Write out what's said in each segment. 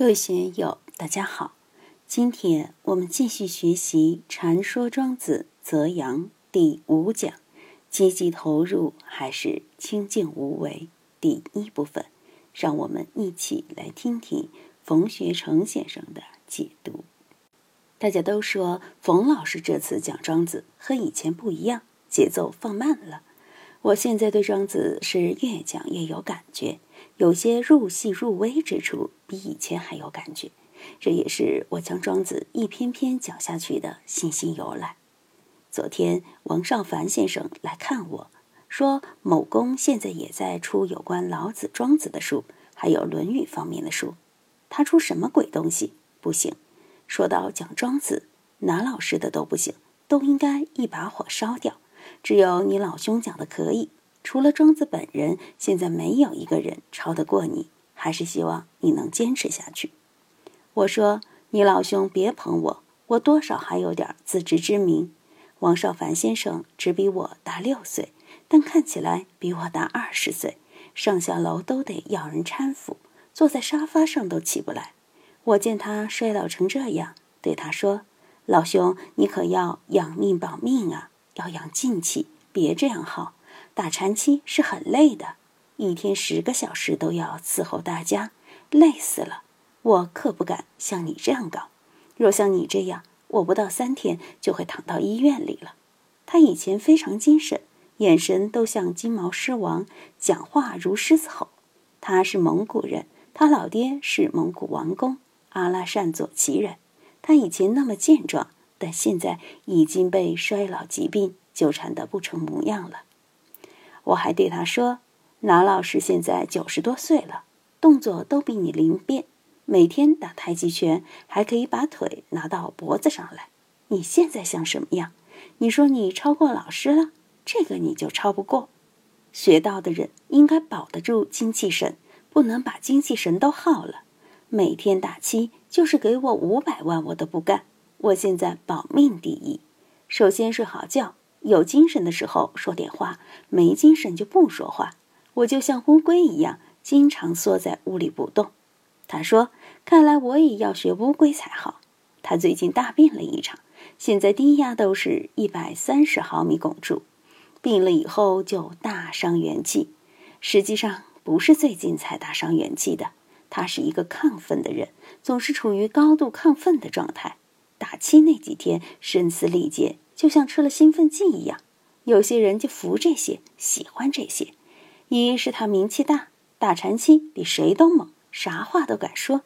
各位学友，大家好。今天我们继续学习《禅说庄子·泽阳》第五讲“积极投入还是清静无为”第一部分。让我们一起来听听冯学成先生的解读。大家都说冯老师这次讲庄子和以前不一样，节奏放慢了。我现在对庄子是越讲越有感觉。有些入戏入微之处，比以前还有感觉，这也是我将庄子一篇篇讲下去的信心由来。昨天王少凡先生来看我，说某公现在也在出有关老子、庄子的书，还有《论语》方面的书。他出什么鬼东西？不行。说到讲庄子，哪老师的都不行，都应该一把火烧掉。只有你老兄讲的可以。除了庄子本人，现在没有一个人超得过你。还是希望你能坚持下去。我说你老兄别捧我，我多少还有点自知之明。王少凡先生只比我大六岁，但看起来比我大二十岁，上下楼都得要人搀扶，坐在沙发上都起不来。我见他衰老成这样，对他说：“老兄，你可要养命保命啊，要养静气，别这样耗。”打禅期是很累的，一天十个小时都要伺候大家，累死了。我可不敢像你这样搞。若像你这样，我不到三天就会躺到医院里了。他以前非常精神，眼神都像金毛狮王，讲话如狮子吼。他是蒙古人，他老爹是蒙古王公阿拉善左旗人。他以前那么健壮，但现在已经被衰老疾病纠缠得不成模样了。我还对他说：“拿老师现在九十多岁了，动作都比你灵便，每天打太极拳，还可以把腿拿到脖子上来。你现在像什么样？你说你超过老师了，这个你就超不过。学道的人应该保得住精气神，不能把精气神都耗了。每天打七，就是给我五百万，我都不干。我现在保命第一，首先睡好觉。”有精神的时候说点话，没精神就不说话。我就像乌龟一样，经常缩在屋里不动。他说：“看来我也要学乌龟才好。”他最近大病了一场，现在低压都是一百三十毫米汞柱。病了以后就大伤元气。实际上不是最近才大伤元气的，他是一个亢奋的人，总是处于高度亢奋的状态。打七那几天声嘶力竭。就像吃了兴奋剂一样，有些人就服这些，喜欢这些。一是他名气大，打禅期比谁都猛，啥话都敢说；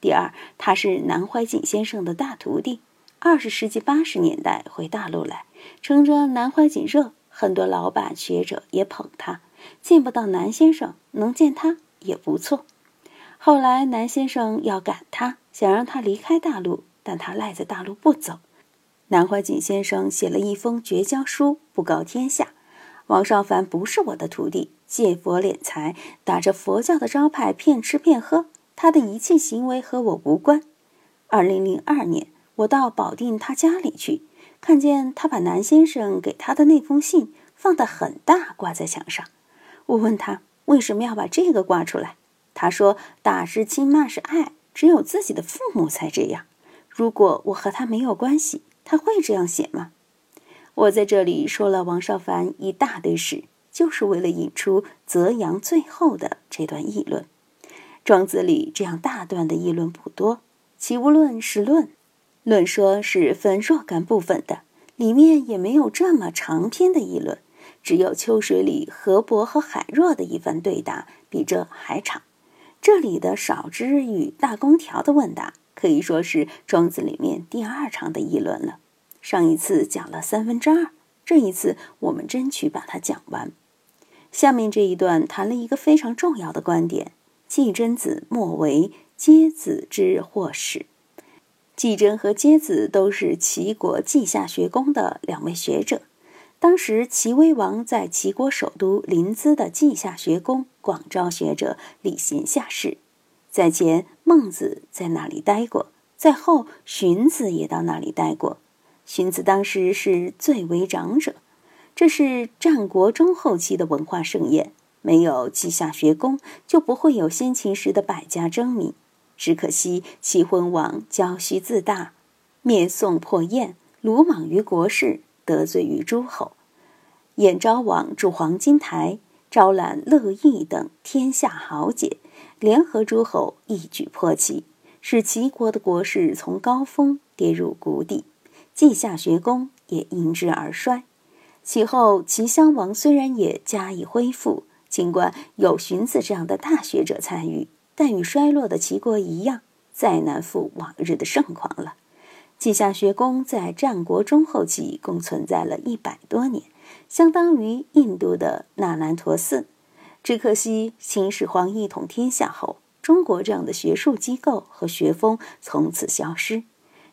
第二，他是南怀瑾先生的大徒弟，二十世纪八十年代回大陆来，乘着南怀瑾热，很多老板学者也捧他。见不到南先生，能见他也不错。后来南先生要赶他，想让他离开大陆，但他赖在大陆不走。南怀瑾先生写了一封绝交书，布告天下：王少凡不是我的徒弟，借佛敛财，打着佛教的招牌骗吃骗喝，他的一切行为和我无关。二零零二年，我到保定他家里去，看见他把南先生给他的那封信放得很大，挂在墙上。我问他为什么要把这个挂出来，他说：“打是亲，骂是爱，只有自己的父母才这样。如果我和他没有关系。”他会这样写吗？我在这里说了王少凡一大堆事，就是为了引出泽阳最后的这段议论。庄子里这样大段的议论不多，其无论是论，论说是分若干部分的，里面也没有这么长篇的议论，只有秋水里河伯和海若的一番对答，比这还长。这里的少之与大公条的问答。可以说是庄子里面第二长的议论了。上一次讲了三分之二，这一次我们争取把它讲完。下面这一段谈了一个非常重要的观点：季真子莫为皆子之祸始。季真和皆子都是齐国稷下学宫的两位学者。当时齐威王在齐国首都临淄的稷下学宫广招学者，礼贤下士。在前，孟子在那里待过；在后，荀子也到那里待过。荀子当时是最为长者，这是战国中后期的文化盛宴。没有稷下学宫，就不会有先秦时的百家争鸣。只可惜齐桓王骄虚自大，灭宋破燕，鲁莽于国事，得罪于诸侯。燕昭王筑黄金台，招揽乐毅等天下豪杰，联合诸侯一举破齐，使齐国的国势从高峰跌入谷底。稷下学宫也因之而衰。其后，齐襄王虽然也加以恢复，尽管有荀子这样的大学者参与，但与衰落的齐国一样，再难复往日的盛况了。稷下学宫在战国中后期共存在了一百多年，相当于印度的那兰陀寺。只可惜秦始皇一统天下后，中国这样的学术机构和学风从此消失，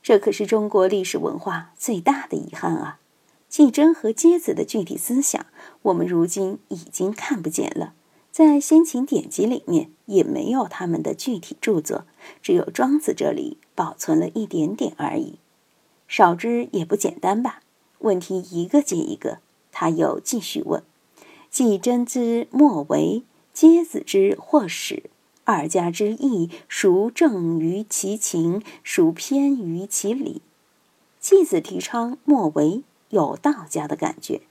这可是中国历史文化最大的遗憾啊！季真和接子的具体思想，我们如今已经看不见了。在先秦典籍里面也没有他们的具体著作，只有庄子这里保存了一点点而已。少之也不简单吧？问题一个接一个，他又继续问：季真之莫为，皆子之或始，二家之义，孰正于其情，孰偏于其理？季子提倡莫为。有道家的感觉，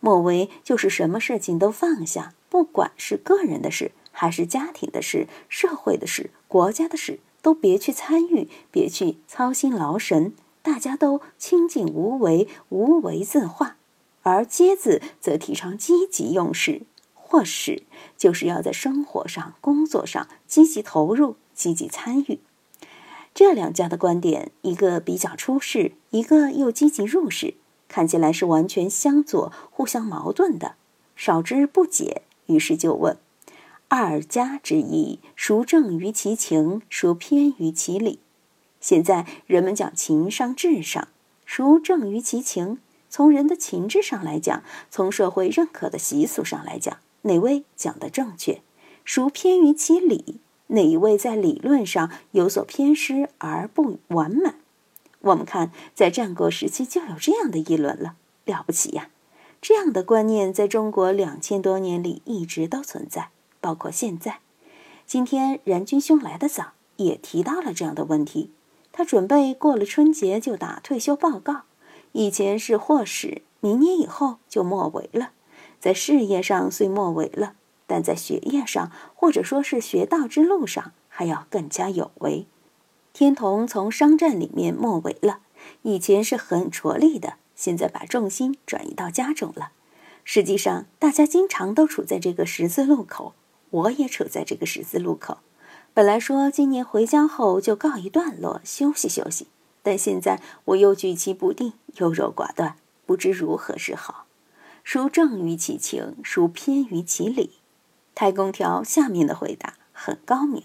莫为就是什么事情都放下，不管是个人的事，还是家庭的事、社会的事、国家的事，都别去参与，别去操心劳神，大家都清净无为，无为自化。而接子则提倡积极用事，或使就是要在生活上、工作上积极投入、积极参与。这两家的观点，一个比较出世，一个又积极入世。看起来是完全相左、互相矛盾的。少之不解，于是就问：“二家之意，孰正于其情，孰偏于其理？”现在人们讲情商、智商，孰正于其情？从人的情志上来讲，从社会认可的习俗上来讲，哪位讲的正确？孰偏于其理？哪一位在理论上有所偏失而不完满？我们看，在战国时期就有这样的议论了，了不起呀！这样的观念在中国两千多年里一直都存在，包括现在。今天冉君兄来的早，也提到了这样的问题。他准备过了春节就打退休报告，以前是或使，明年以后就末尾了。在事业上虽末尾了，但在学业上或者说是学道之路上，还要更加有为。天童从商战里面末尾了，以前是很着力的，现在把重心转移到家中了。实际上，大家经常都处在这个十字路口，我也处在这个十字路口。本来说今年回家后就告一段落，休息休息，但现在我又举棋不定，优柔寡断，不知如何是好。孰正于其情，孰偏于其理？太公条下面的回答很高明。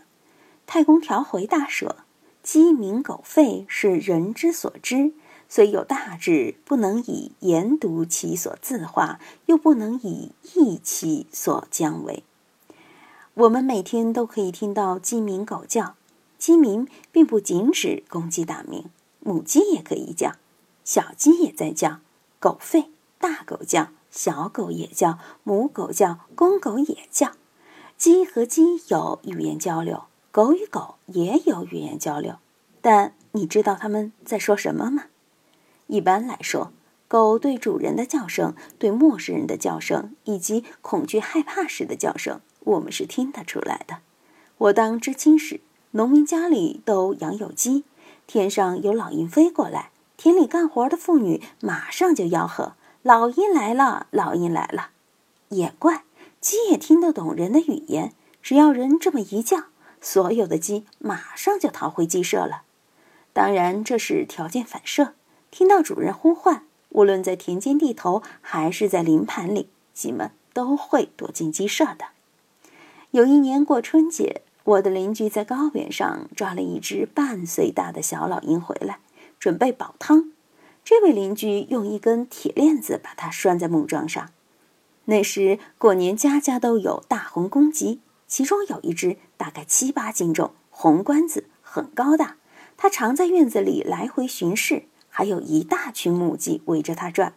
太公条回答说。鸡鸣狗吠是人之所知，虽有大志，不能以言读其所自化，又不能以义其所将为。我们每天都可以听到鸡鸣狗叫，鸡鸣并不仅指公鸡打鸣，母鸡也可以叫，小鸡也在叫；狗吠，大狗叫，小狗也叫，母狗叫，公狗也叫。鸡和鸡有语言交流。狗与狗也有语言交流，但你知道他们在说什么吗？一般来说，狗对主人的叫声、对陌生人的叫声以及恐惧害怕时的叫声，我们是听得出来的。我当知青时，农民家里都养有鸡，天上有老鹰飞过来，田里干活的妇女马上就吆喝：“老鹰来了，老鹰来了！”也怪，鸡也听得懂人的语言，只要人这么一叫。所有的鸡马上就逃回鸡舍了，当然这是条件反射。听到主人呼唤，无论在田间地头还是在林盘里，鸡们都会躲进鸡舍的。有一年过春节，我的邻居在高原上抓了一只半岁大的小老鹰回来，准备煲汤。这位邻居用一根铁链子把它拴在木桩上。那时过年家家都有大红公鸡。其中有一只大概七八斤重，红冠子，很高大。它常在院子里来回巡视，还有一大群母鸡围着它转。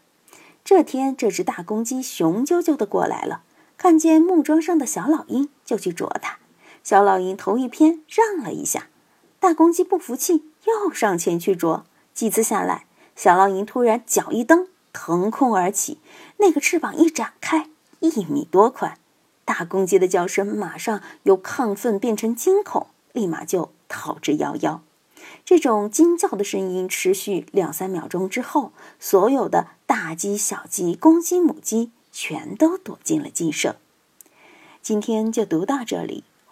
这天，这只大公鸡雄赳赳地过来了，看见木桩上的小老鹰，就去啄它。小老鹰头一偏，让了一下，大公鸡不服气，又上前去啄。几次下来，小老鹰突然脚一蹬，腾空而起，那个翅膀一展开，一米多宽。大公鸡的叫声马上由亢奋变成惊恐，立马就逃之夭夭。这种惊叫的声音持续两三秒钟之后，所有的大鸡、小鸡、公鸡、母鸡全都躲进了鸡舍。今天就读到这里，